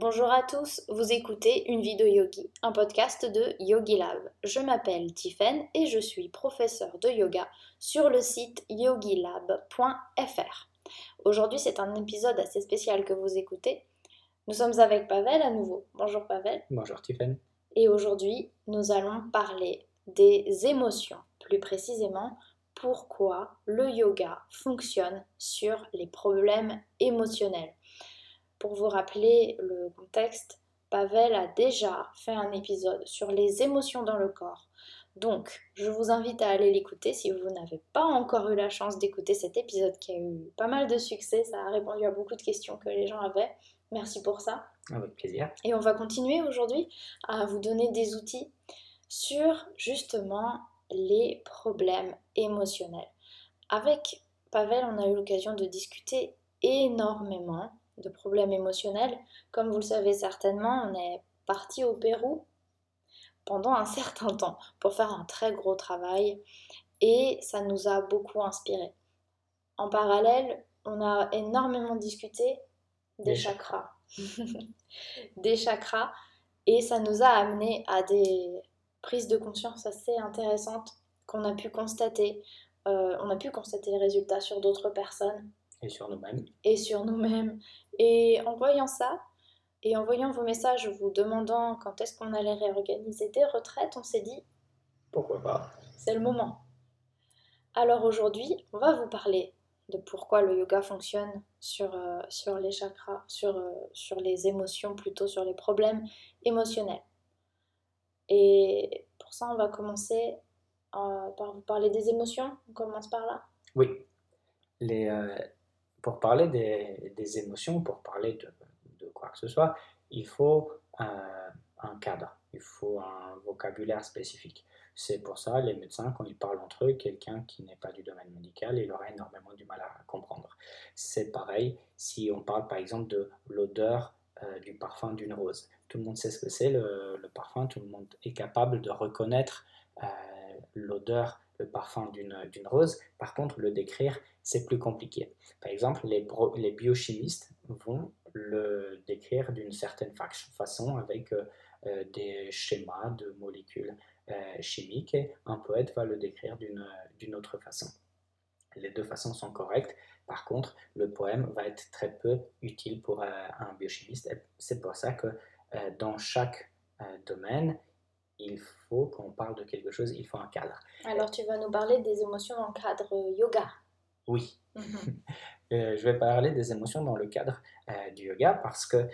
Bonjour à tous, vous écoutez Une vie de yogi, un podcast de Yogi Lab. Je m'appelle Tiffen et je suis professeur de yoga sur le site yogilab.fr. Aujourd'hui, c'est un épisode assez spécial que vous écoutez. Nous sommes avec Pavel à nouveau. Bonjour Pavel. Bonjour Tiffen. Et aujourd'hui, nous allons parler des émotions, plus précisément pourquoi le yoga fonctionne sur les problèmes émotionnels. Pour vous rappeler le contexte, Pavel a déjà fait un épisode sur les émotions dans le corps. Donc, je vous invite à aller l'écouter si vous n'avez pas encore eu la chance d'écouter cet épisode qui a eu pas mal de succès. Ça a répondu à beaucoup de questions que les gens avaient. Merci pour ça. Avec plaisir. Et on va continuer aujourd'hui à vous donner des outils sur justement les problèmes émotionnels. Avec Pavel, on a eu l'occasion de discuter énormément de problèmes émotionnels. Comme vous le savez certainement, on est parti au Pérou pendant un certain temps pour faire un très gros travail et ça nous a beaucoup inspiré. En parallèle, on a énormément discuté des chakras. des chakras et ça nous a amené à des prises de conscience assez intéressantes qu'on a pu constater. Euh, on a pu constater les résultats sur d'autres personnes et sur nous-mêmes. Et sur nous-mêmes. Et en voyant ça, et en voyant vos messages vous demandant quand est-ce qu'on allait réorganiser des retraites, on s'est dit pourquoi pas C'est le moment. Alors aujourd'hui, on va vous parler de pourquoi le yoga fonctionne sur, euh, sur les chakras, sur, euh, sur les émotions, plutôt sur les problèmes émotionnels. Et pour ça, on va commencer euh, par vous parler des émotions. On commence par là Oui. Les, pour parler des, émotions, pour parler de, quoi que ce soit, il faut un cadre, il faut un vocabulaire spécifique. C'est pour ça, les médecins, quand ils parlent entre eux, quelqu'un qui n'est pas du domaine médical, il aura énormément du mal à comprendre. C'est pareil si on parle par exemple de l'odeur euh, du parfum d'une rose. Tout le monde sait ce que c'est le, parfum, tout le monde est capable de reconnaître euh, l'odeur, parfum d'une rose. Par contre, le décrire, c'est plus compliqué. Par exemple, les, les biochimistes vont le décrire d'une certaine façon avec euh, des schémas de molécules chimiques et un poète va le décrire d'une autre façon. Les deux façons sont correctes. Par contre, le poème va être très peu utile pour un biochimiste. C'est pour ça que euh, dans chaque euh, domaine, il faut qu'on parle de quelque chose, il faut un cadre. Alors tu vas nous parler des émotions dans le cadre yoga. Oui. Mhm. Euh, je vais parler des émotions dans le cadre du yoga parce que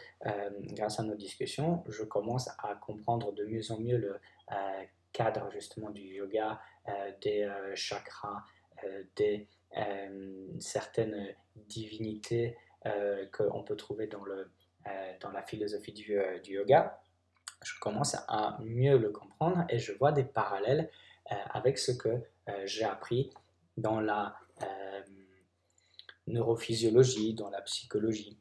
grâce à nos discussions, je commence à comprendre de mieux en mieux le cadre justement du yoga, des chakras, des certaines divinités qu'on peut trouver dans le, euh, dans la philosophie du, euh, du, yoga, je commence à mieux le comprendre et je vois des parallèles euh, avec ce que j'ai appris dans la neurophysiologie, dans la psychologie.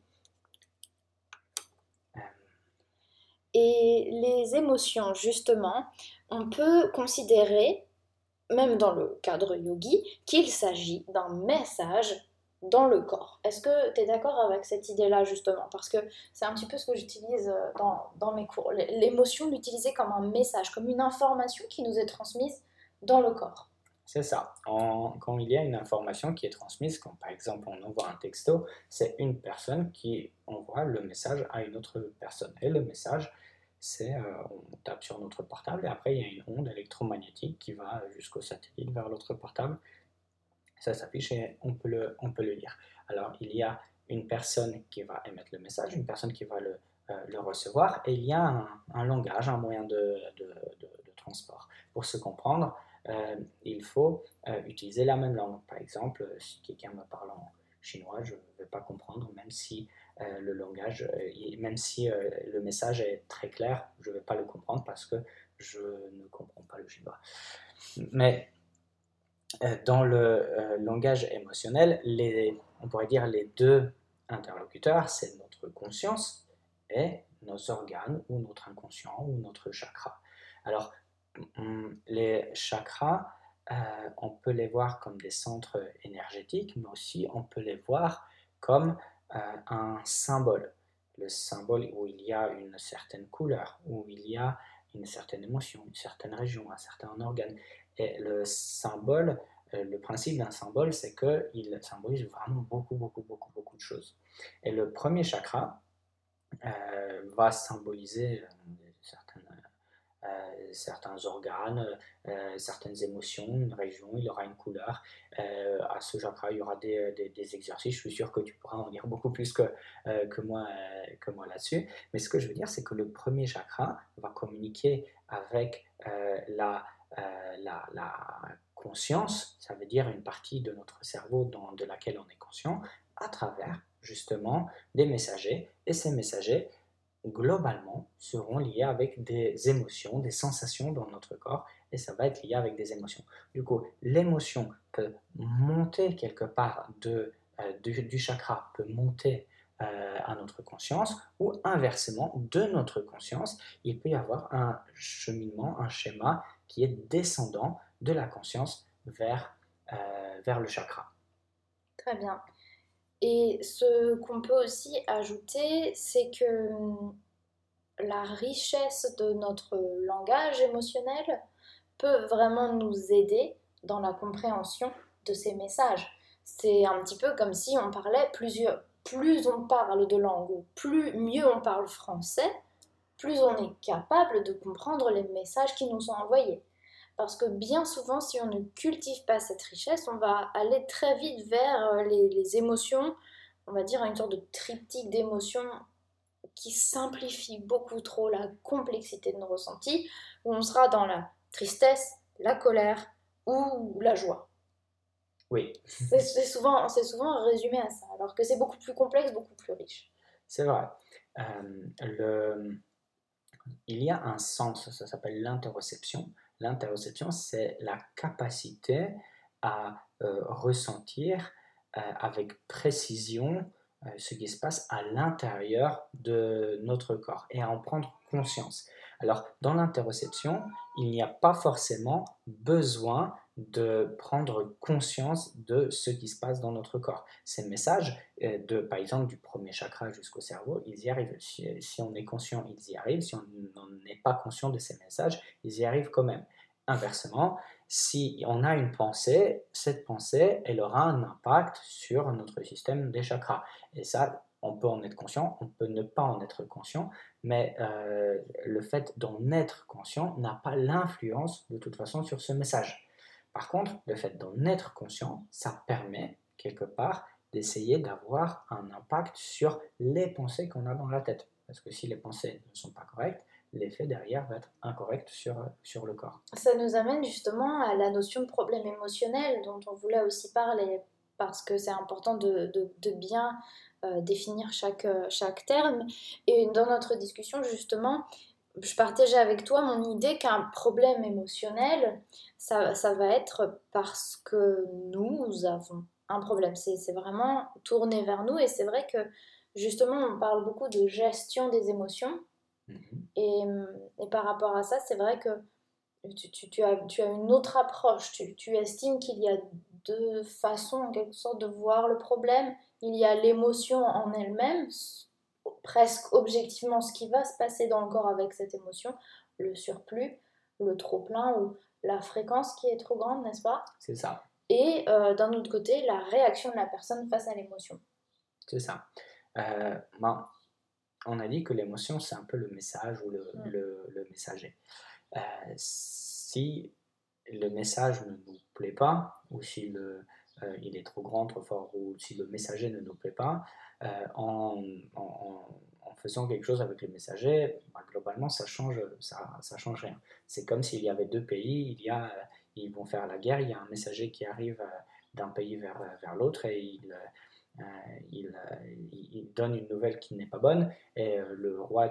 Et les émotions, justement, on peut considérer, même dans le cadre yogi, qu'il s'agit d'un message dans le corps. Est-ce que tu es d'accord avec cette idée-là justement? Parce que c'est un petit peu ce que j'utilise euh, dans, dans, mes cours. L'émotion, l'utiliser comme un message, comme une information qui nous est transmise dans le corps. C'est ça. quand il y a une information qui est transmise, comme par exemple on envoie un texto, c'est une personne qui envoie le message à une autre personne. Et le message, c'est euh, on tape sur notre portable et après il y a une onde électromagnétique qui va jusqu'au satellite vers l'autre portable ça s'affiche et on peut, le, on peut le lire. Alors, il y a une personne qui va émettre le message, une personne qui va le, euh, le recevoir, et il y a un, langage, un moyen de, de, de, transport. Pour se comprendre, euh, il faut euh, utiliser la même langue. Par exemple, si quelqu'un me parle en chinois, je ne vais pas comprendre, même si le langage, même si le message est très clair, je ne vais pas le comprendre parce que je ne comprends pas le chinois. Mais dans le euh, langage émotionnel, on pourrait dire les deux interlocuteurs, c'est notre conscience et nos organes ou notre inconscient ou notre chakra. Alors, hum, les chakras, euh, on peut les voir comme des centres énergétiques, mais aussi on peut les voir comme un symbole. le symbole où il y a une certaine couleur, où il y a une certaine émotion, une certaine région, un certain organe. Et le symbole, euh, le principe d'un symbole, c'est qu'il symbolise vraiment beaucoup, beaucoup, beaucoup, beaucoup de choses. Et le premier chakra euh, va symboliser euh, certains organes, certaines émotions, une région, il aura une couleur. À ce chakra, il y aura des, des, exercices. Je suis sûr que tu pourras en dire beaucoup plus que, que moi, que moi là-dessus. Mais ce que je veux dire, c'est que le premier chakra va communiquer avec la, la, la, conscience, ça veut dire une partie de notre cerveau dans, de laquelle on est conscient, à travers justement des messagers. Et ces messagers globalement, seront liés avec des émotions, des sensations dans notre corps, et ça va être lié avec des émotions. Du coup, l'émotion peut monter quelque part de, euh, du, chakra, peut monter euh, à notre conscience, ou inversement, de notre conscience, il peut y avoir un cheminement, un schéma qui est descendant de la conscience vers, euh, vers le chakra. Très bien. Et ce qu'on peut aussi ajouter, c'est que hum, la richesse de notre langage émotionnel peut vraiment nous aider dans la compréhension de ces messages. C'est un petit peu comme si on parlait plusieurs. Plus on parle de langue, plus mieux on parle français, plus on est capable de comprendre les messages qui nous sont envoyés. Parce que bien souvent, si on ne cultive pas cette richesse, on va aller très vite vers euh, les, émotions, on va dire une sorte de triptyque d'émotions qui simplifie beaucoup trop la complexité de nos ressentis, où on sera dans la tristesse, la colère ou la joie. Oui. C'est souvent, souvent résumé à ça, alors que c'est beaucoup plus complexe, beaucoup plus riche. C'est vrai. Euh, le... Il y a un sens, ça s'appelle l'interoception. L'interoception, c'est la capacité à euh, ressentir euh, avec précision euh, ce qui se passe à l'intérieur de notre corps et à en prendre conscience. Alors, dans l'interoception, il n'y a pas forcément besoin de prendre conscience de ce qui se passe dans notre corps. Ces messages, euh, de, par exemple, du premier chakra jusqu'au cerveau, ils y arrivent. Si, on est conscient, ils y arrivent. Si on n'est pas conscient de ces messages, ils y arrivent quand même. Inversement, si on a une pensée, cette pensée, elle aura un impact sur notre système des chakras. Et ça, on peut en être conscient, on peut ne pas en être conscient, mais euh, le fait d'en être conscient n'a pas l'influence de toute façon sur ce message. Par contre, le fait d'en être conscient, ça permet quelque part d'essayer d'avoir un impact sur les pensées qu'on a dans la tête. Parce que si les pensées ne sont pas correctes, l'effet derrière va être incorrect sur, sur le corps. Ça nous amène justement à la notion de problème émotionnel dont on voulait aussi parler parce que c'est important de, de, bien euh, définir chaque, chaque terme. Et dans notre discussion, justement, je partageais avec toi mon idée qu'un problème émotionnel, ça, ça, va être parce que nous avons un problème. C'est vraiment tourné vers nous et c'est vrai que justement, on parle beaucoup de gestion des émotions. Mhm. Et, et, par rapport à ça, c'est vrai que tu, tu, tu, as, tu, as, une autre approche. Tu, estimes qu'il y a deux façons, en quelque sorte, de voir le problème. Il y a l'émotion en elle-même, presque objectivement ce qui va se passer dans le corps avec cette émotion, le surplus, le trop-plein ou la fréquence qui est trop grande, n'est-ce pas? C'est ça. Et euh, d'un autre côté, la réaction de la personne face à l'émotion. C'est ça. Euh, on a dit que l'émotion, c'est un peu le message ou le, le, messager. Euh, si le message ne nous plaît pas, ou si le, euh, il est trop grand, trop fort, ou si le messager ne nous plaît pas, euh, en, faisant quelque chose avec le messager, bah, globalement, ça change, ça, change rien. C'est comme s'il y avait deux pays, il y a, ils vont faire la guerre, il y a un messager qui arrive d'un pays vers, l'autre et il euh, euh, donne une nouvelle qui n'est pas bonne, et euh, le roi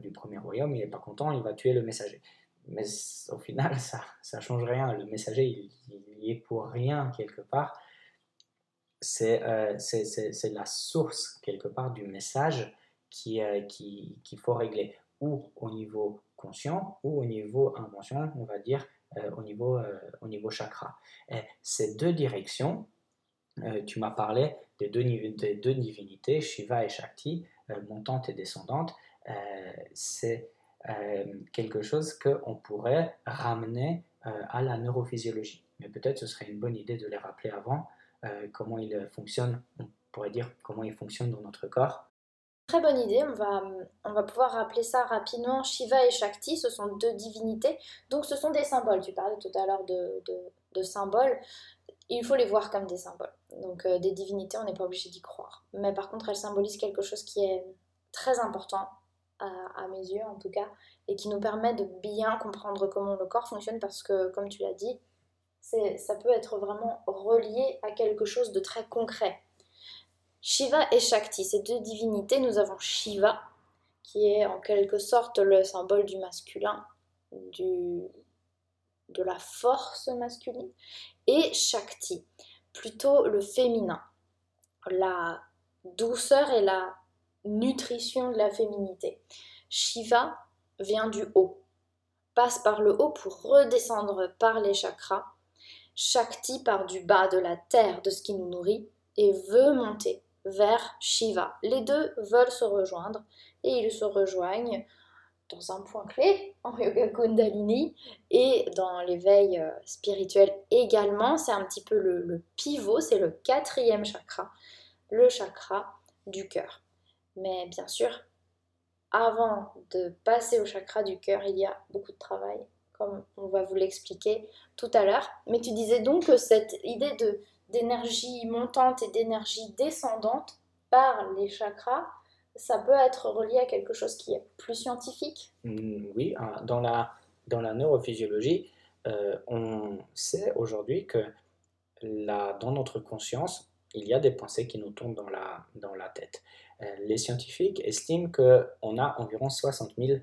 du, premier royaume, il n'est pas content, il va tuer le messager mais au final, ça ne change rien. Le messager, il, il, est pour rien quelque part. C'est euh, la source quelque part du message qu'il qui, qui faut régler, ou au niveau conscient, ou au niveau inconscient, on va dire, au, niveau, au niveau chakra. Et ces deux directions, tu m'as parlé des deux, des deux, divinités, Shiva et Shakti, montante et descendante. C'est quelque chose qu'on pourrait ramener à la neurophysiologie. Mais peut-être ce serait une bonne idée de les rappeler avant, comment ils fonctionnent, on pourrait dire comment ils fonctionnent dans notre corps Très bonne idée, on va, on va pouvoir rappeler ça rapidement. Shiva et Shakti, ce sont deux divinités, donc ce sont des symboles. Tu parlais tout à l'heure de, de, symboles, il faut les voir comme des symboles. Donc euh, des divinités, on n'est pas obligé d'y croire. Mais par contre, elles symbolisent quelque chose qui est très important, à, mes yeux en tout cas, et qui nous permet de bien comprendre comment le corps fonctionne, parce que comme tu l'as dit, ça peut être vraiment relié à quelque chose de très concret. Shiva et Shakti, ces deux divinités, nous avons Shiva, qui est en quelque sorte le symbole du masculin, de la force masculine, et Shakti, plutôt le féminin, la douceur et la nutrition de la féminité. Shiva vient du haut, passe par le haut pour redescendre par les chakras. Shakti part du bas de la terre, de ce qui nous nourrit, et veut monter vers Shiva. Les deux veulent se rejoindre et ils se rejoignent dans un point clé en yoga kundalini et dans l'éveil euh, spirituel également. C'est un petit peu le, pivot, c'est le quatrième chakra, le chakra du cœur. Mais bien sûr, avant de passer au chakra du cœur, il y a beaucoup de travail, comme on va vous l'expliquer tout à l'heure. Mais tu disais donc que cette idée d'énergie montante et d'énergie descendante par les chakras, ça peut être relié à quelque chose qui est plus scientifique? Mm, Oui, hein, dans la, dans la neurophysiologie, euh, on sait aujourd'hui que dans notre conscience, il y a des pensées qui nous tournent dans la, dans la tête. Euh, les scientifiques estiment qu'on a environ 60 000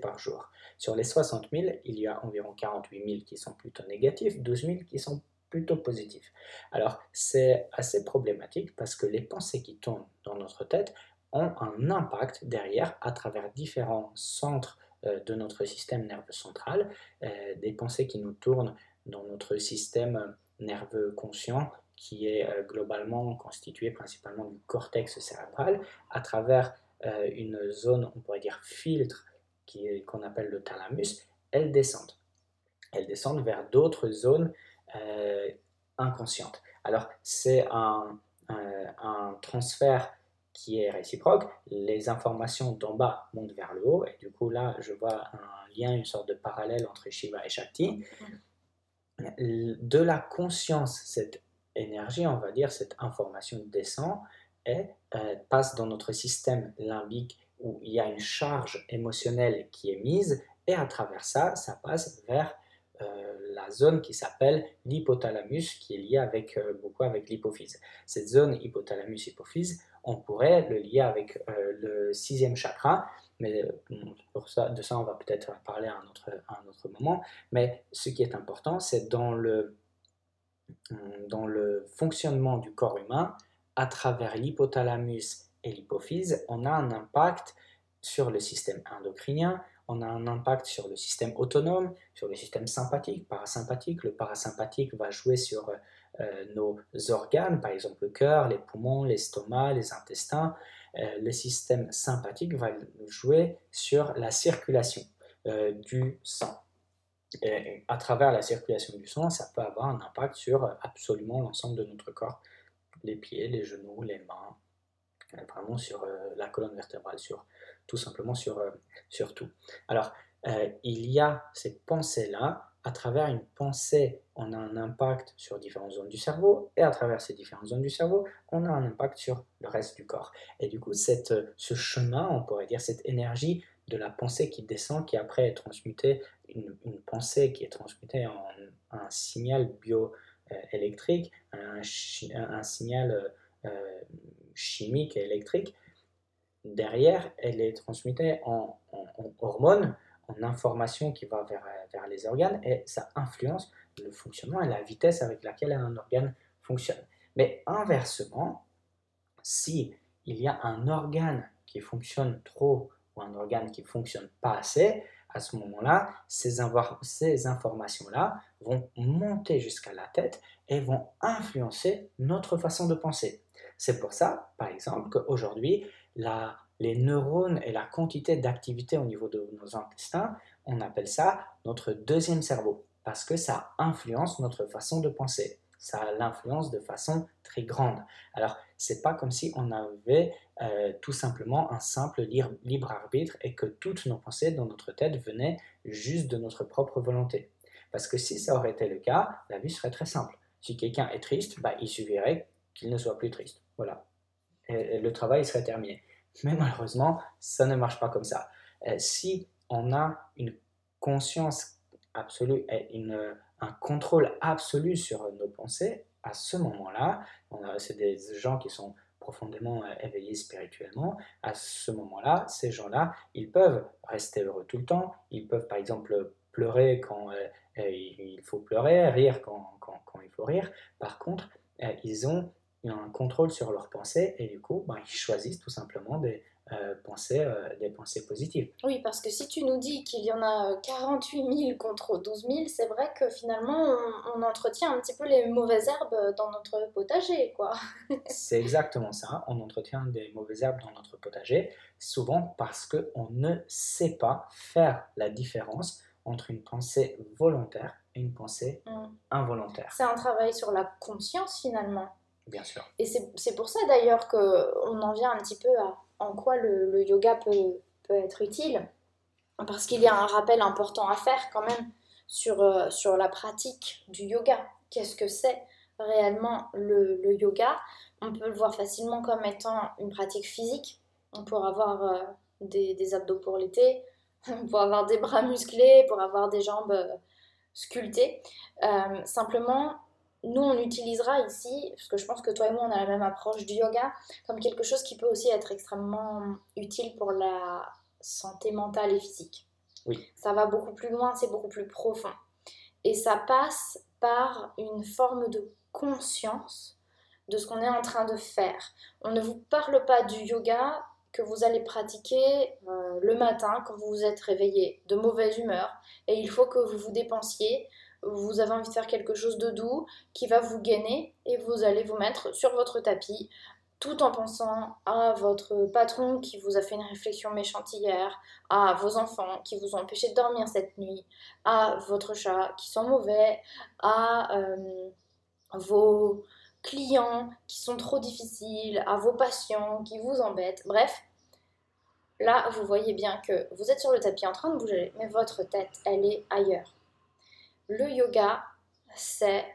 par jour. Sur les 60 000, il y a environ 48 000 qui sont plutôt négatifs, 12 000 qui sont plutôt positif. Alors, c'est assez problématique parce que les pensées qui tournent dans notre tête ont un impact derrière à travers différents centres euh, de notre système nerveux central, euh, des pensées qui nous tournent dans notre système nerveux conscient qui est euh, globalement constitué principalement du cortex cérébral à travers une zone, on pourrait dire filtre, qu'on appelle le thalamus, elles descendent. Elles descendent vers d'autres zones euh, inconsciente. Alors, c'est un, un, transfert qui est réciproque. Les informations d'en bas montent vers le haut, et du coup, là, je vois un lien, une sorte de parallèle entre Shiva et Shakti. De la conscience, cette énergie, on va dire, cette information descend et euh, passe dans notre système limbique où il y a une charge émotionnelle qui est mise, et à travers ça, ça passe vers euh, la zone qui s'appelle l'hypothalamus, qui est liée avec, euh, beaucoup avec l'hypophyse. Cette zone hypothalamus-hypophyse, on pourrait le lier avec euh, le sixième chakra, mais pour ça, de ça on va peut-être parler à un, autre, un autre moment. Mais ce qui est important, c'est dans le, dans le fonctionnement du corps humain, à travers l'hypothalamus et l'hypophyse, on a un impact sur le système endocrinien, on a un impact sur le système autonome, sur le système sympathique, parasympathique. Le parasympathique va jouer sur euh, nos organes, par exemple le cœur, les poumons, l'estomac, les intestins. Euh, le système sympathique va jouer sur la circulation euh, du sang. Et à travers la circulation du sang, ça peut avoir un impact sur absolument l'ensemble de notre corps, les pieds, les genoux, les mains, vraiment sur la colonne vertébrale, sur tout simplement sur, euh, sur tout. Alors, euh, il y a cette pensée-là, à travers une pensée, on a un impact sur différentes zones du cerveau, et à travers ces différentes zones du cerveau, on a un impact sur le reste du corps. Et du coup, cette, ce chemin, on pourrait dire cette énergie de la pensée qui descend, qui après est transmutée, une, pensée qui est transmutée en un signal bioélectrique, un, signal euh, chimique et électrique, derrière, elle est transmise en, hormones, en informations qui va vers, les organes, et ça influence le fonctionnement et la vitesse avec laquelle un organe fonctionne. Mais inversement, si il y a un organe qui fonctionne trop ou un organe qui fonctionne pas assez, À ce moment-là, ces informations-là vont monter jusqu'à la tête et vont influencer notre façon de penser. C'est pour ça, par exemple, qu'aujourd'hui, les neurones et la quantité d'activité au niveau de nos intestins, on appelle ça notre deuxième cerveau, parce que ça influence notre façon de penser. Ça l'influence de façon très grande. Alors, c'est pas comme si on avait euh, tout simplement un simple libre arbitre et que toutes nos pensées dans notre tête venaient juste de notre propre volonté. Parce que si ça aurait été le cas, la vie serait très simple. Si quelqu'un est triste, bah, il suffirait qu'il ne soit plus triste. Voilà. Et, le travail serait terminé. Mais malheureusement, ça ne marche pas comme ça. Euh, si on a une conscience absolue un contrôle absolu sur nos pensées, à ce moment-là, c'est des gens qui sont profondément euh, éveillés spirituellement, à ce moment-là, ces gens-là, ils peuvent rester heureux tout le temps, ils peuvent par exemple pleurer quand euh, il faut pleurer, rire quand, il faut rire. Par contre, ils ont un contrôle sur leurs pensées et du coup, ben, ils choisissent tout simplement des, euh, pensées, euh, des pensées positives. Oui, parce que si tu nous dis qu'il y en a 48 euh, 000 contre 12 000, c'est vrai que finalement, on, entretient un petit peu les mauvaises herbes dans notre potager, quoi. c'est exactement ça, on entretient des mauvaises herbes dans notre potager, souvent parce qu'on ne sait pas faire la différence entre une pensée volontaire et une pensée mm. involontaire. C'est un travail sur la conscience finalement. Bien sûr. Et c'est pour ça d'ailleurs qu'on en vient un petit peu à en quoi le, yoga peut, peut, être utile. Parce qu'il y a un rappel important à faire quand même sur, euh, sur la pratique du yoga. Qu'est-ce que c'est réellement le, yoga? On peut le voir facilement comme étant une pratique physique. On pourra avoir euh, des, abdos pour l'été, on pourra avoir des bras musclés, pour avoir des jambes euh, sculptées. simplement, nous, on utilisera ici, parce que je pense que toi et moi, on a la même approche du yoga, comme quelque chose qui peut aussi être extrêmement utile pour la santé mentale et physique. Oui. Ça va beaucoup plus loin, c'est beaucoup plus profond. Et ça passe par une forme de conscience de ce qu'on est en train de faire. On ne vous parle pas du yoga que vous allez pratiquer euh, le matin quand vous vous êtes réveillé de mauvaise humeur et il faut que vous vous dépensiez vous avez envie de faire quelque chose de doux qui va vous gainer et vous allez vous mettre sur votre tapis tout en pensant à votre patron qui vous a fait une réflexion méchante hier, à vos enfants qui vous ont empêché de dormir cette nuit, à votre chat qui sent mauvais, à euh, vos clients qui sont trop difficiles, à vos patients qui vous embêtent. Bref, là, vous voyez bien que vous êtes sur le tapis en train de bouger, mais votre tête, elle est ailleurs. Le yoga, c'est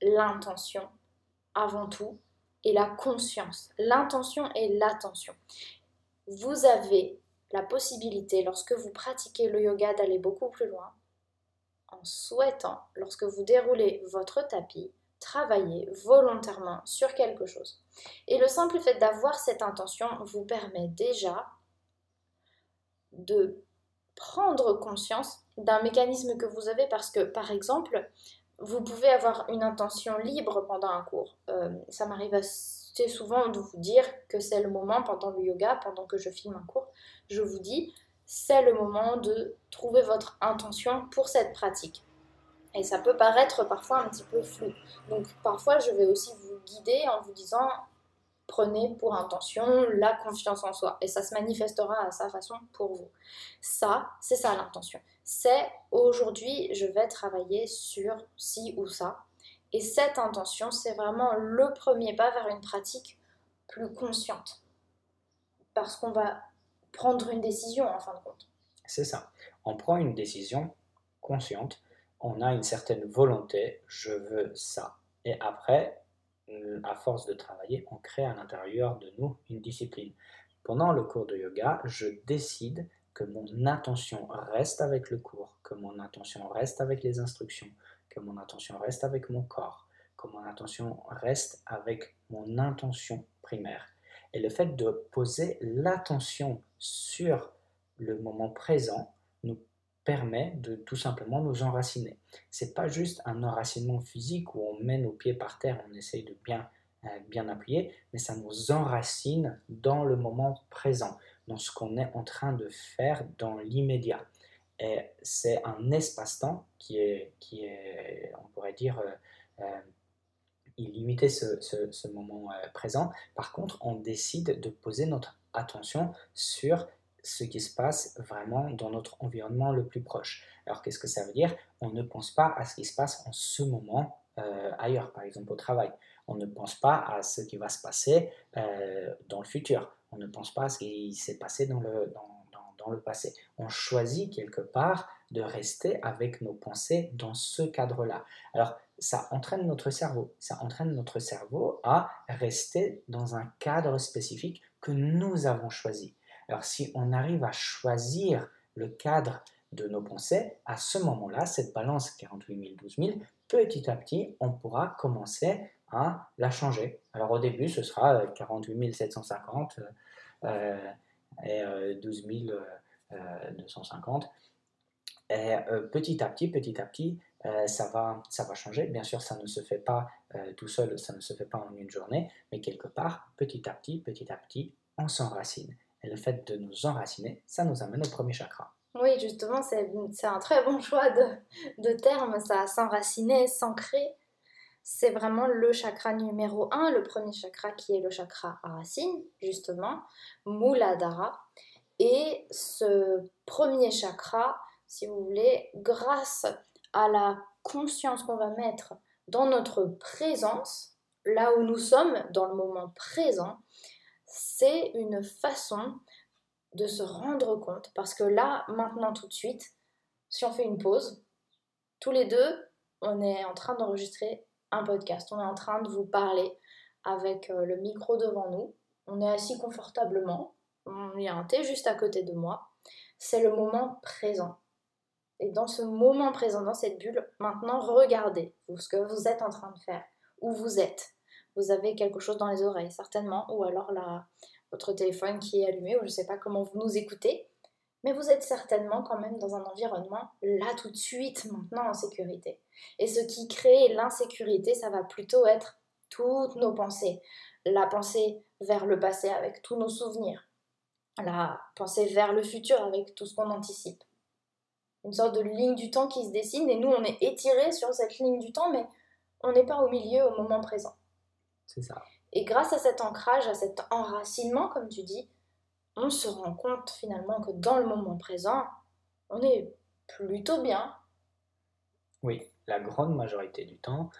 l'intention avant tout et la conscience. L'intention et l'attention. Vous avez la possibilité, lorsque vous pratiquez le yoga, d'aller beaucoup plus loin en souhaitant, lorsque vous déroulez votre tapis, travailler volontairement sur quelque chose. Et le simple fait d'avoir cette intention vous permet déjà de prendre conscience d'un mécanisme que vous avez parce que, par exemple, vous pouvez avoir une intention libre pendant un cours. Euh, ça m'arrive assez souvent de vous dire que c'est le moment pendant le yoga, pendant que je filme un cours, je vous dis, c'est le moment de trouver votre intention pour cette pratique. Et ça peut paraître parfois un petit peu flou. Donc parfois, je vais aussi vous guider en vous disant, prenez pour intention la confiance en soi. Et ça se manifestera à sa façon pour vous. Ça, c'est ça l'intention. C'est aujourd'hui, je vais travailler sur ci ou ça. Et cette intention, c'est vraiment le premier pas vers une pratique plus consciente. Parce qu'on va prendre une décision en fin de compte. C'est ça. On prend une décision consciente. On a une certaine volonté. Je veux ça. Et après, à force de travailler, on crée à l'intérieur de nous une discipline. Pendant le cours de yoga, je décide que mon attention reste avec le cours, que mon attention reste avec les instructions, que mon attention reste avec mon corps, que mon attention reste avec mon intention primaire. Et le fait de poser l'attention sur le moment présent nous permet de tout simplement nous enraciner. C'est pas juste un enracinement physique où on met nos pieds par terre, on essaye de bien, euh, bien appuyer, mais ça nous enracine dans le moment présent, dans ce qu'on est en train de faire dans l'immédiat. c'est un espace-temps qui est, qui est, on pourrait dire, illimité ce, ce, ce moment présent. Par contre, on décide de poser notre attention sur ce qui se passe vraiment dans notre environnement le plus proche. Alors qu'est-ce que ça veut dire? On ne pense pas à ce qui se passe en ce moment euh, ailleurs, par exemple au travail. On ne pense pas à ce qui va se passer euh, dans le futur. On ne pense pas à ce qui s'est passé dans le, dans, dans, le passé. On choisit quelque part de rester avec nos pensées dans ce cadre-là. Alors, ça entraîne notre cerveau. Ça entraîne notre cerveau à rester dans un cadre spécifique que nous avons choisi. Alors si on arrive à choisir le cadre de nos pensées, à ce moment-là, cette balance 48 000, 12 000, petit à petit, on pourra commencer à la changer. Alors au début, ce sera 48 750 euh, et 12 euh, 250. Et euh, petit à petit, petit à petit, euh, ça, va, ça va changer. Bien sûr, ça ne se fait pas tout seul, ça ne se fait pas en une journée, mais quelque part, petit à petit, petit à petit, on s'enracine. Et le fait de nous enraciner, ça nous amène au premier chakra. Oui, justement, c'est un très bon choix de, de terme, ça, s'enraciner, s'ancrer. C'est vraiment le chakra numéro 1, le premier chakra qui est le chakra racine, justement, Muladhara. Et ce premier chakra, si vous voulez, grâce à la conscience qu'on va mettre dans notre présence, là où nous sommes, dans le moment présent, c'est une façon de se rendre compte. Parce que là, maintenant, tout de suite, si on fait une pause, tous les deux, on est en train d'enregistrer un podcast. On est en train de vous parler avec euh, le micro devant nous. On est assis confortablement. Il y a un thé juste à côté de moi. C'est le moment présent. Et dans ce moment présent, dans cette bulle, maintenant, regardez ce que vous êtes en train de faire, où vous êtes vous avez quelque chose dans les oreilles, certainement, ou alors votre téléphone qui est allumé, ou je ne sais pas comment vous nous écoutez, mais vous êtes certainement quand même dans un environnement là tout de suite, maintenant en sécurité. Et ce qui crée l'insécurité, ça va plutôt être toutes nos pensées. La pensée vers le passé avec tous nos souvenirs. La pensée vers le futur avec tout ce qu'on anticipe. Une sorte de ligne du temps qui se dessine et nous on est étirés sur cette ligne du temps mais on n'est pas au milieu au moment présent. C'est ça. Et grâce à cet ancrage, à cet enracinement, comme tu dis, on se rend compte finalement que dans le moment présent, on est plutôt bien. Oui, la grande majorité du temps,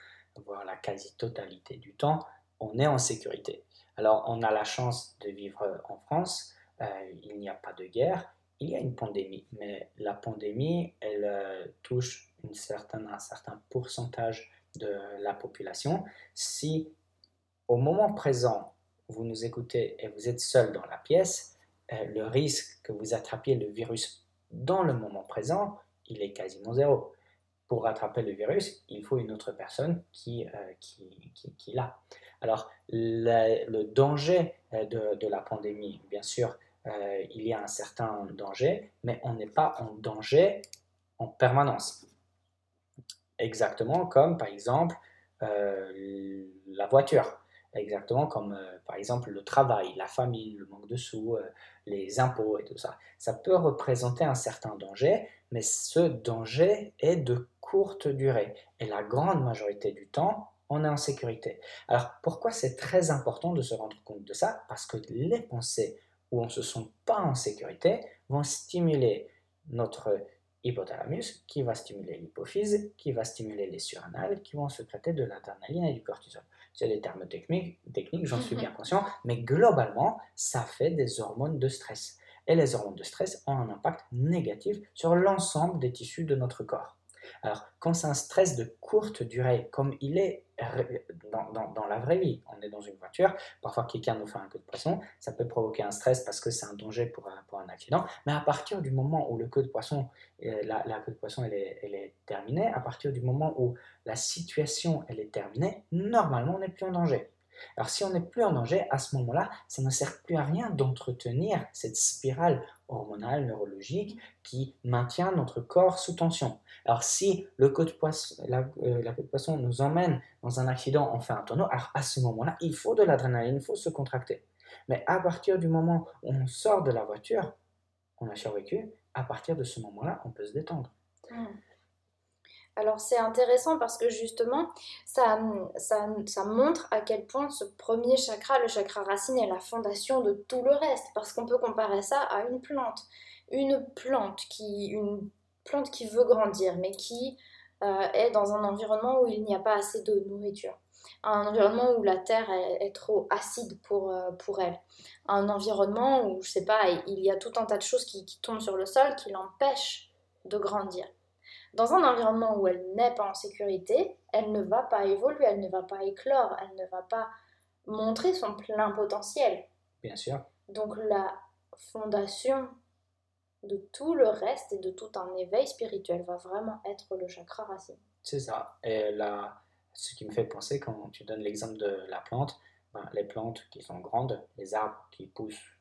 voire la quasi-totalité du temps, on est en sécurité. Alors, on a la chance de vivre en France, euh, il n'y a pas de guerre, il y a une pandémie, mais la pandémie, elle euh, touche un certain pourcentage de la population. Si au moment présent, vous nous écoutez et vous êtes seul dans la pièce, euh, le risque que vous attrapiez le virus dans le moment présent, il est quasiment zéro. Pour attraper le virus, il faut une autre personne qui, euh, qui, qui, l'a. Alors, le, danger euh, de, la pandémie, bien sûr, il y a un certain danger, mais on n'est pas en danger en permanence. Exactement comme, par exemple, la voiture. Exactement comme euh, par exemple le travail, la famille, le manque de sous, euh, les impôts et tout ça. Ça peut représenter un certain danger, mais ce danger est de courte durée. Et la grande majorité du temps, on est en sécurité. Alors pourquoi c'est très important de se rendre compte de ça? Parce que les pensées où on ne se sent pas en sécurité vont stimuler notre hypothalamus, qui va stimuler l'hypophyse, qui va stimuler les surrénales, qui vont sécréter de l'adrénaline et du cortisol. C'est des termes techniques, techniques j'en suis bien conscient, mais globalement, ça fait des hormones de stress. Et les hormones de stress ont un impact négatif sur l'ensemble des tissus de notre corps. Alors, quand c'est un stress de courte durée, comme il est dans, la vraie vie, on est dans une voiture, parfois quelqu'un nous fait un coup de poisson, ça peut provoquer un stress parce que c'est un danger pour, pour, un accident, mais à partir du moment où le coup de poisson, euh, la, la queue de poisson elle est, elle est terminée, à partir du moment où la situation elle est terminée, normalement on n'est plus en danger. Alors si on n'est plus en danger, à ce moment-là, ça ne sert plus à rien d'entretenir cette spirale hormonale, neurologique, qui maintient notre corps sous tension. Alors si le de poisson, la, euh, la, de poisson nous emmène dans un accident, on fait un tonneau, alors à ce moment-là, il faut de l'adrénaline, il faut se contracter. Mais à partir du moment où on sort de la voiture, on a survécu, à partir de ce moment-là, on peut se détendre. Hmm. Alors c'est intéressant parce que justement, ça, ça, montre à quel point ce premier chakra, le chakra racine, est la fondation de tout le reste. Parce qu'on peut comparer ça à une plante. Une plante qui, une plante qui veut grandir, mais qui euh, est dans un environnement où il n'y a pas assez de nourriture. Un environnement où la terre est, trop acide pour, euh, pour elle. Un environnement où, je sais pas, il y a tout un tas de choses qui, qui tombent sur le sol qui l'empêchent de grandir. Dans un environnement où elle n'est pas en sécurité, elle ne va pas évoluer, elle ne va pas éclore, elle ne va pas montrer son plein potentiel. Bien sûr. Donc la fondation de tout le reste et de tout un éveil spirituel va vraiment être le chakra racine. C'est ça. Et là, ce qui me fait penser quand tu donnes l'exemple de la plante, ben, les plantes qui sont grandes, les arbres qui poussent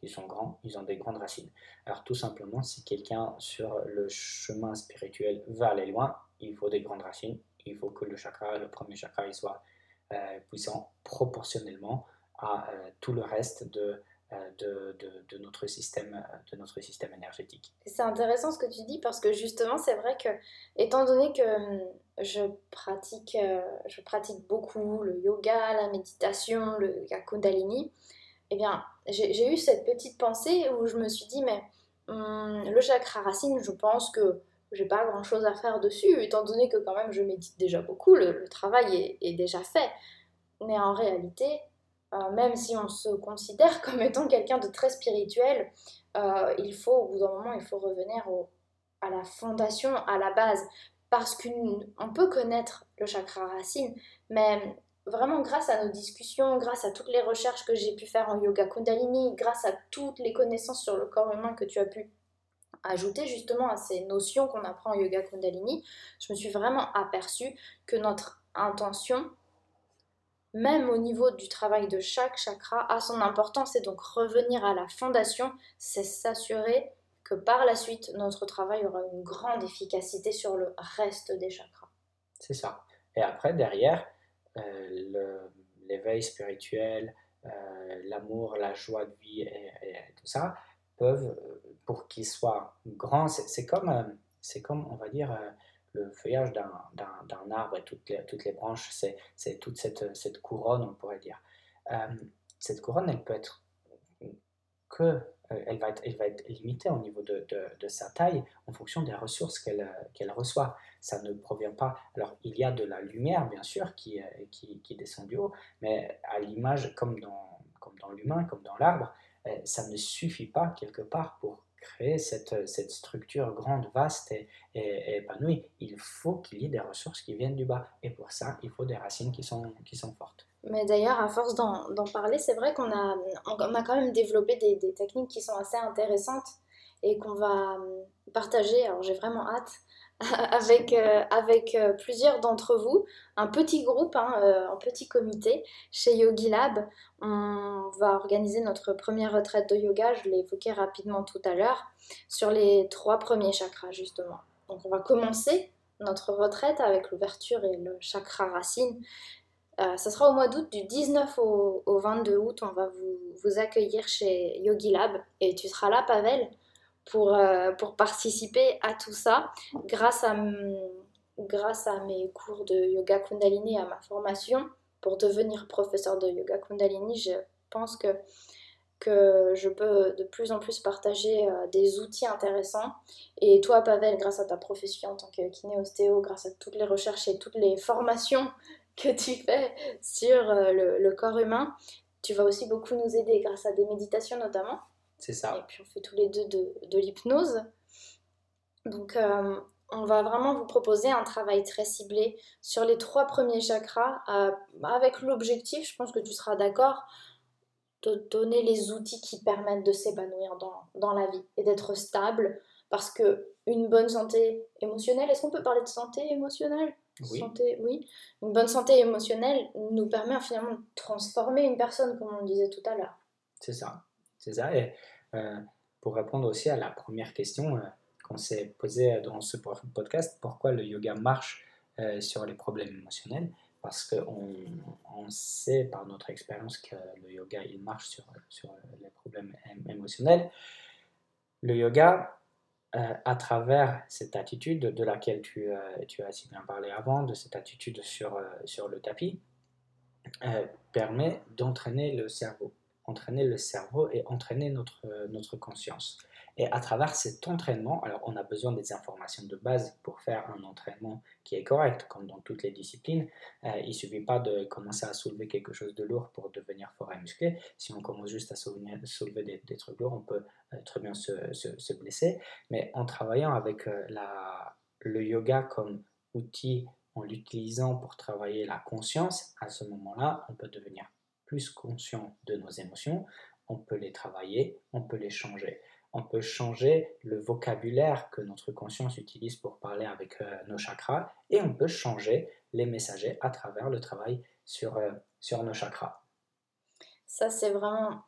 qui sont grands, ils ont des grandes racines. Alors tout simplement, si quelqu'un sur le chemin spirituel veut aller loin, il faut des grandes racines, il faut que le chakra, le premier chakra, il soit euh, puissant proportionnellement à euh, tout le reste de, euh, de, de, notre système, de notre système énergétique. C'est intéressant ce que tu dis parce que justement, c'est vrai que, étant donné que hum, je pratique, je pratique beaucoup le yoga, la méditation, le Kundalini, eh bien, j'ai eu cette petite pensée où je me suis dit, mais hum, le chakra racine, je pense que j'ai pas grand chose à faire dessus, étant donné que quand même je médite déjà beaucoup, le, travail est, déjà fait. Mais en réalité, euh, même si on se considère comme étant quelqu'un de très spirituel, euh, il faut, au bout d'un moment, il faut revenir à la fondation, à la base. Parce qu'on peut connaître le chakra racine, mais vraiment grâce à nos discussions, grâce à toutes les recherches que j'ai pu faire en yoga kundalini, grâce à toutes les connaissances sur le corps humain que tu as pu ajouter justement à ces notions qu'on apprend en yoga kundalini, je me suis vraiment aperçue que notre intention, même au niveau du travail de chaque chakra, a son importance et donc revenir à la fondation, c'est s'assurer que par la suite, notre travail aura une grande efficacité sur le reste des chakras. C'est ça. Et après, derrière, l'éveil spirituel, euh, l'amour, la joie de vie et, tout ça, peuvent, pour qu'ils soient grands, c'est comme, c'est comme, on va dire, le feuillage d'un arbre et toutes les, toutes les branches, c'est toute cette, cette, couronne, on pourrait dire. Euh, cette couronne, elle peut être que euh, elle, va être, elle va être limitée au niveau de, sa taille en fonction des ressources qu'elle euh, qu'elle reçoit. Ça ne provient pas. Alors, il y a de la lumière, bien sûr, qui, euh, descend du haut, mais à l'image, comme dans, l'humain, comme dans l'arbre, ça ne suffit pas quelque part pour créer cette, structure grande, vaste et, épanouie. Il faut qu'il y ait des ressources qui viennent du bas. Et pour ça, il faut des racines qui sont fortes. Mais d'ailleurs, à force d'en parler, c'est vrai qu'on a, on a quand même développé des, techniques qui sont assez intéressantes et qu'on va hum, partager. Alors j'ai vraiment hâte avec, euh, avec euh, plusieurs d'entre vous, un petit groupe, hein, euh, un petit comité chez Yogi Lab. On va organiser notre première retraite de yoga, je l'ai évoqué rapidement tout à l'heure, sur les trois premiers chakras justement. Donc on va commencer notre retraite avec l'ouverture et le chakra racine euh, ça sera au mois d'août, du 19 au, 22 août, on va vous, vous, accueillir chez Yogi Lab et tu seras là, Pavel, pour, euh, pour participer à tout ça grâce à, grâce à mes cours de yoga Kundalini et à ma formation. Pour devenir professeur de yoga Kundalini, je pense que, que je peux de plus en plus partager euh, des outils intéressants. Et toi, Pavel, grâce à ta profession en tant que kiné-ostéo, grâce à toutes les recherches et toutes les formations que tu fais sur euh, le, corps humain. Tu vas aussi beaucoup nous aider grâce à des méditations notamment. C'est ça. Et puis on fait tous les deux de, de l'hypnose. Donc euh, on va vraiment vous proposer un travail très ciblé sur les trois premiers chakras euh, avec l'objectif, je pense que tu seras d'accord, de donner les outils qui permettent de s'épanouir dans, dans la vie et d'être stable parce que une bonne santé émotionnelle, est-ce qu'on peut parler de santé émotionnelle? Oui. Santé, oui. Une bonne santé émotionnelle nous permet finalement de transformer une personne, comme on le disait tout à l'heure. C'est ça. C'est ça. Et euh, pour répondre aussi à la première question euh, qu'on s'est posée dans ce podcast, pourquoi le yoga marche euh, sur les problèmes émotionnels? Parce qu'on on sait par notre expérience que le yoga, il marche sur, sur les problèmes émotionnels. Le yoga, euh, à travers cette attitude de laquelle tu, tu, as si bien parlé avant, de cette attitude sur, sur le tapis, permet d'entraîner le cerveau entraîner le cerveau et entraîner euh, notre conscience. Et à travers cet entraînement, alors on a besoin des informations de base pour faire un entraînement qui est correct, comme dans toutes les disciplines. Euh, il ne suffit pas de commencer à soulever quelque chose de lourd pour devenir fort et musclé. Si on commence juste à soulever, des, trucs lourds, on peut euh, très bien se, se, blesser. Mais en travaillant avec la, le yoga comme outil, en l'utilisant pour travailler la conscience, à ce moment-là, on peut devenir plus conscient de nos émotions, on peut les travailler, on peut les changer. On peut changer le vocabulaire que notre conscience utilise pour parler avec euh, nos chakras et on peut changer les messagers à travers le travail sur, euh, sur nos chakras. Ça, c'est vraiment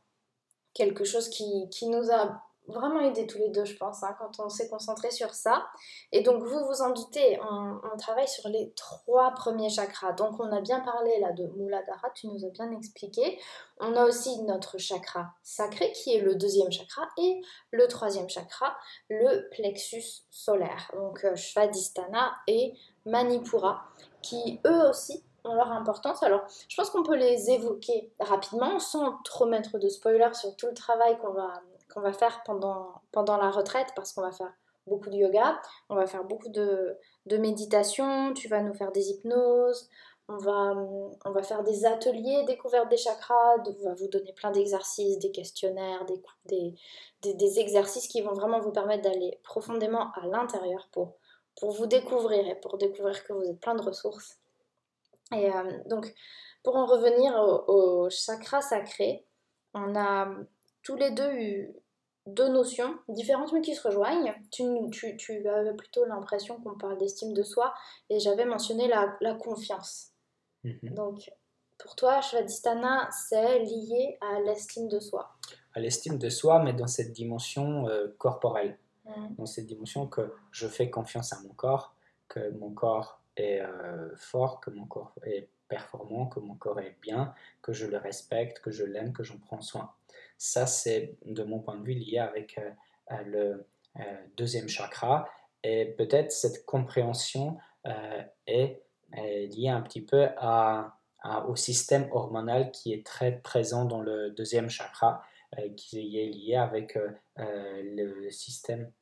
quelque chose qui, qui nous a vraiment aidé tous les deux, je pense, hein, quand on s'est concentré sur ça. Et donc, vous vous en doutez, on, travaille sur les trois premiers chakras. Donc, on a bien parlé là de Muladhara, tu nous as bien expliqué. On a aussi notre chakra sacré, qui est le deuxième chakra, et le troisième chakra, le plexus solaire. Donc, euh, Svadhisthana et Manipura, qui eux aussi ont leur importance. Alors, je pense qu'on peut les évoquer rapidement, sans trop mettre de spoilers sur tout le travail qu'on va qu'on va faire pendant, pendant la retraite parce qu'on va faire beaucoup de yoga, on va faire beaucoup de, de méditation, tu vas nous faire des hypnoses, on va, on va faire des ateliers découvertes des chakras, on va vous donner plein d'exercices, des questionnaires, des, des, des, exercices qui vont vraiment vous permettre d'aller profondément à l'intérieur pour, pour vous découvrir et pour découvrir que vous êtes plein de ressources. Et euh, donc, pour en revenir au, au chakra sacré, on a tous les deux eu deux notions différentes mais qui se rejoignent. Tu, tu, tu avais plutôt l'impression qu'on parle d'estime de soi et j'avais mentionné la, la confiance. Mhm. Donc pour toi, Shvadhisthana, c'est lié à l'estime de soi. À l'estime de soi, mais dans cette dimension euh, corporelle. Dans cette dimension que je fais confiance à mon corps, que mon corps est euh, fort, que mon corps est performant, que mon corps est bien, que je le respecte, que je l'aime, que j'en prends soin. Ça, c'est de mon point de vue lié avec euh, euh, le euh, deuxième chakra. Et peut-être cette compréhension est, liée un petit peu au système hormonal qui est très présent dans le deuxième chakra, qui est lié avec le système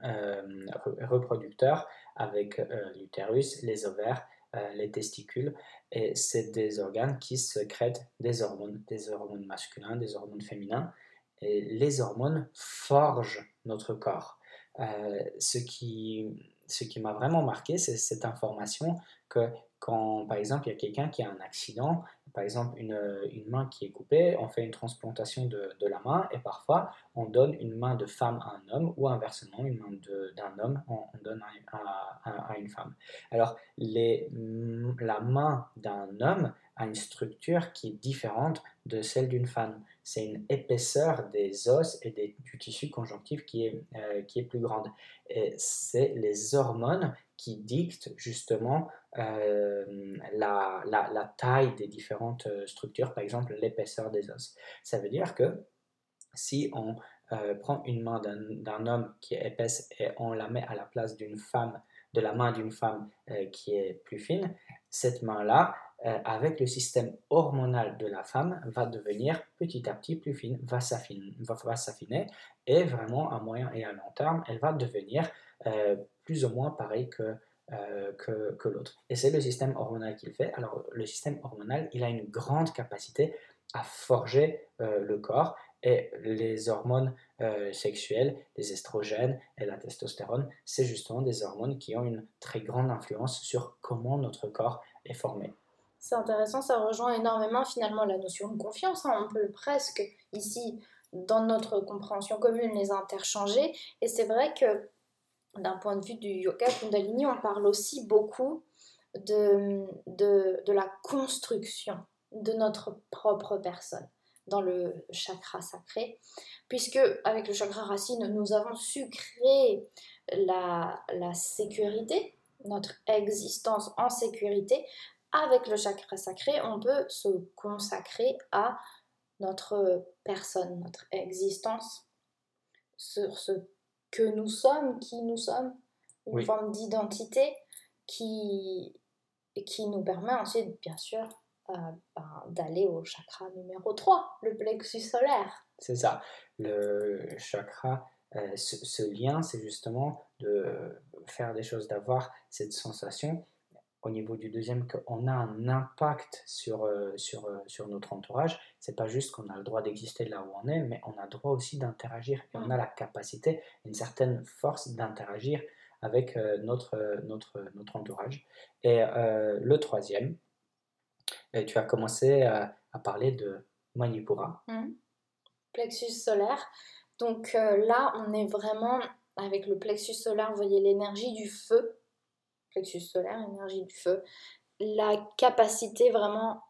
reproducteur, avec l'utérus, les ovaires, les testicules et c'est des organes qui sécrètent des hormones, des hormones masculins, des hormones féminins. Et les hormones forgent notre corps. Euh, ce qui, ce qui m'a vraiment marqué, c'est cette information que quand, par exemple, il y a quelqu'un qui a un accident, par exemple une, une, main qui est coupée, on fait une transplantation de, de, la main et parfois on donne une main de femme à un homme ou inversement, une main d'un homme, on, donne à, à, une femme. Alors, les, la main d'un homme a une structure qui est différente de celle d'une femme. C'est une épaisseur des os et du tissu conjonctif qui est, euh, qui est plus grande. Et c'est les hormones qui dictent justement euh, la, la, taille des différentes euh, structures, par exemple l'épaisseur des os. Ça veut dire que si on prend une main d'un homme qui est épaisse et on la met à la place d'une femme, de la main d'une femme qui est plus fine, cette main-là, avec le système hormonal de la femme, va devenir petit à petit plus fine, va s'affiner, et vraiment à moyen et à long terme, elle va devenir euh, plus ou moins pareille que, euh, que l'autre. Et c'est le système hormonal qui le fait. Alors le système hormonal, il a une grande capacité à forger le corps et les hormones sexuelles, les estrogènes et la testostérone, c'est justement des hormones qui ont une très grande influence sur comment notre corps est formé. C'est intéressant, ça rejoint énormément finalement la notion de confiance. Hein. On peut presque ici, dans notre compréhension commune, les interchanger. Et c'est vrai que d'un point de vue du yoga Kundalini, on parle aussi beaucoup de, de, de, la construction de notre propre personne dans le chakra sacré, puisque avec le chakra racine, nous avons su créer la, la sécurité, notre existence en sécurité avec le chakra sacré, on peut se consacrer à notre personne, notre existence. sur ce que nous sommes, qui nous sommes, une forme d'identité qui, qui nous permet ensuite, bien sûr, euh, ben, d'aller au chakra numéro 3, le plexus solaire. C'est ça. Le chakra, euh, ce, lien, c'est justement de faire des choses, d'avoir cette sensation au niveau du deuxième qu'on a un impact sur, euh, sur, sur notre entourage. C'est pas juste qu'on a le droit d'exister là où on est, mais on a le droit aussi d'interagir et on a la capacité, une certaine force d'interagir avec euh, notre, notre, notre entourage. Et euh, le troisième, tu as commencé à, parler de Manipura. Mmh. Plexus solaire. Donc euh, là, on est vraiment avec le plexus solaire, vous voyez l'énergie du feu. Plexus solaire, énergie du feu. La capacité vraiment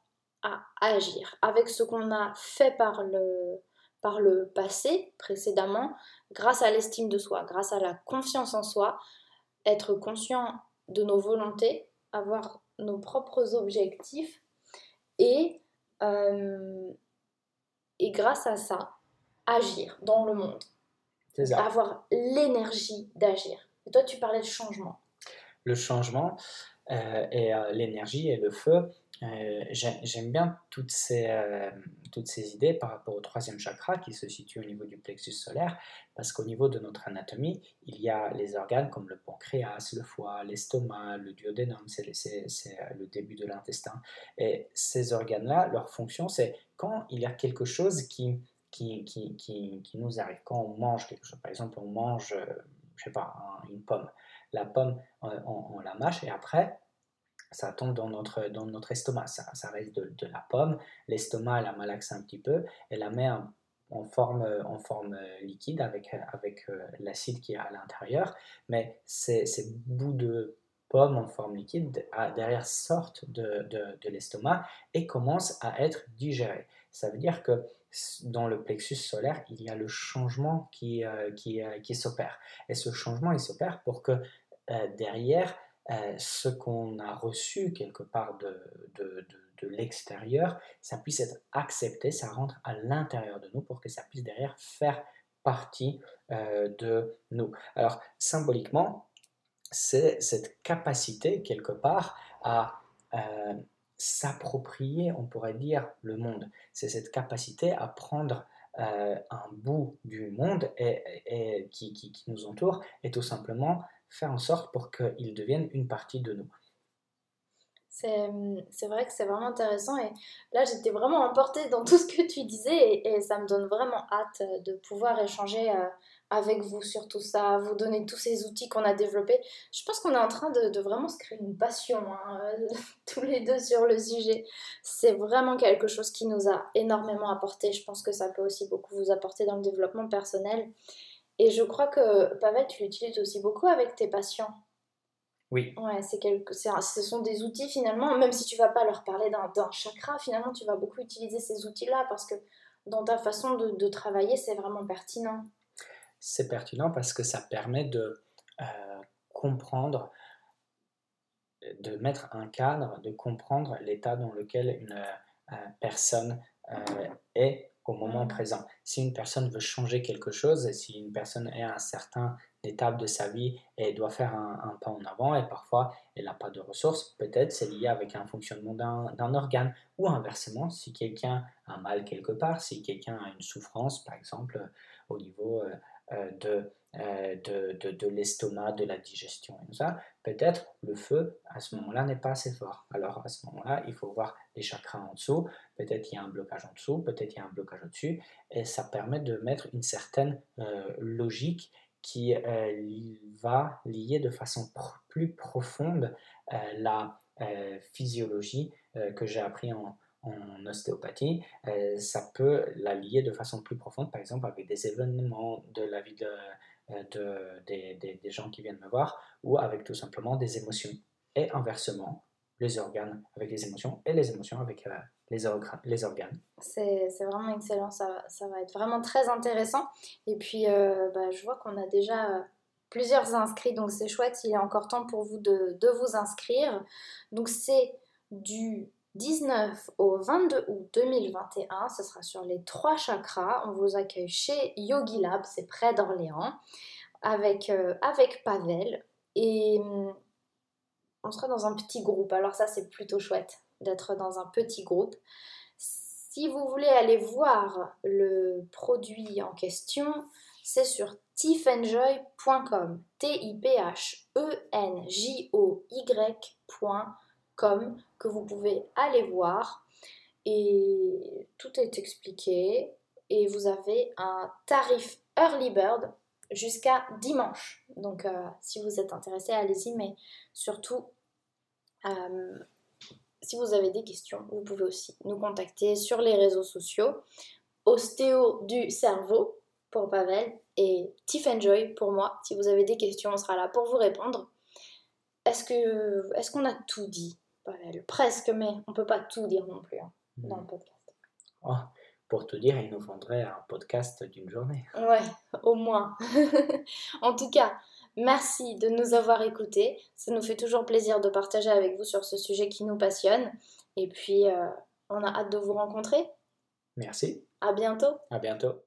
à agir avec ce qu'on a fait par le, par le passé précédemment, grâce à l'estime de soi, grâce à la confiance en soi, être conscient de nos volontés, avoir nos propres objectifs et, euh, et grâce à ça, agir dans le monde. Avoir l'énergie d'agir. Et toi, tu parlais de changement. Le changement euh, et euh, l'énergie et le feu, euh, j'aime bien toutes ces, toutes ces idées par rapport au troisième chakra qui se situe au niveau du plexus solaire, parce qu'au niveau de notre anatomie, il y a les organes comme le pancréas, le foie, l'estomac, le duodénum, c'est le début de l'intestin. Et ces organes-là, leur fonction, c'est quand il y a quelque chose qui, qui, qui, qui, qui nous arrive, quand on mange quelque chose, par exemple, on mange, je sais pas, une pomme. La pomme, on la mâche et après, ça tombe dans notre, dans notre estomac. Ça, reste de, la pomme. L'estomac la malaxe un petit peu et la met en, forme, en forme euh, liquide avec, avec euh, l'acide qui est à l'intérieur. Mais ces, bouts de pomme en forme liquide derrière sortent de, de, de l'estomac et commencent à être digérés. Ça veut dire que dans le plexus solaire, il y a le changement qui, euh, qui, qui s'opère. Et ce changement, il s'opère pour que derrière, euh, ce qu'on a reçu quelque part de, de, de, l'extérieur, ça puisse être accepté, ça rentre à l'intérieur de nous pour que ça puisse derrière faire partie euh, de nous. Alors symboliquement, c'est cette capacité quelque part à euh, s'approprier, on pourrait dire, le monde. C'est cette capacité à prendre un bout du monde qui, nous entoure et tout simplement faire en sorte pour qu'ils deviennent une partie de nous. C'est vrai que c'est vraiment intéressant et là j'étais vraiment emportée dans tout ce que tu disais et, ça me donne vraiment hâte de pouvoir échanger euh, avec vous sur tout ça, vous donner tous ces outils qu'on a développés. Je pense qu'on est en train de, vraiment se créer une passion hein, tous les deux sur le sujet. C'est vraiment quelque chose qui nous a énormément apporté. Je pense que ça peut aussi beaucoup vous apporter dans le développement personnel. Et je crois que Pavel, tu l'utilises aussi beaucoup avec tes patients. Oui. Ouais, c'est quelque... ce sont des outils finalement, même si tu vas pas leur parler d'un chakra, finalement tu vas beaucoup utiliser ces outils-là parce que dans ta façon de, de travailler, c'est vraiment pertinent. C'est pertinent parce que ça permet de euh, comprendre, de mettre un cadre, de comprendre l'état dans lequel une euh, personne euh, est au moment mm. présent. Si une personne veut changer quelque chose, si une personne est à un certain étape de sa vie et doit faire un, pas en avant et parfois elle n'a pas de ressources, peut-être c'est lié avec un fonctionnement d'un organe ou inversement, si quelqu'un a mal quelque part, si quelqu'un a une souffrance par exemple au niveau euh, de euh, de, de, de l'estomac, de la digestion et tout ça, peut-être le feu à ce moment-là n'est pas assez fort. Alors à ce moment-là, il faut voir les chakras en dessous, peut-être il y a un blocage en dessous, peut-être il y a un blocage au-dessus, et ça permet de mettre une certaine euh, logique qui euh, va lier de façon plus profonde la physiologie que j'ai appris en, en ostéopathie, ça peut la lier de façon plus profonde, par exemple avec des événements de la vie euh, de, des, des, gens qui viennent me voir ou avec tout simplement des émotions. Et inversement, les organes avec les émotions et les émotions avec euh, les, les organes. C'est vraiment excellent, ça, ça, va être vraiment très intéressant. Et puis, euh, bah, je vois qu'on a déjà plusieurs inscrits, donc c'est chouette, il est encore temps pour vous de, de vous inscrire. Donc c'est du 19 au 22 août 2021. Ce sera sur les trois chakras. On vous accueille chez Yogi Lab, c'est près d'Orléans, avec, euh, Pavel. Et hum, on sera dans un petit groupe. Alors ça, c'est plutôt chouette d'être dans un petit groupe. Si vous voulez aller voir le produit en question, c'est sur tifenjoy.com. T-I-P-H-E-N-J-O-Y.com que vous pouvez aller voir. Et tout est expliqué. Et vous avez un tarif Early Bird jusqu'à dimanche. Donc euh, si vous êtes intéressé, allez-y. Mais surtout, euh, si vous avez des questions, vous pouvez aussi nous contacter sur les réseaux sociaux. Ostéo du cerveau pour Pavel et Tiff Enjoy pour moi. Si vous avez des questions, on sera là pour vous répondre. Est-ce que est-ce qu'on a tout dit, Presque, mais on peut pas tout dire non plus hein, dans le podcast. Oh, pour tout dire, il nous faudrait un podcast d'une journée. Ouais, au moins. en tout cas, merci de nous avoir écoutés. Ça nous fait toujours plaisir de partager avec vous sur ce sujet qui nous passionne. Et puis, euh, on a hâte de vous rencontrer. Merci. À bientôt. À bientôt.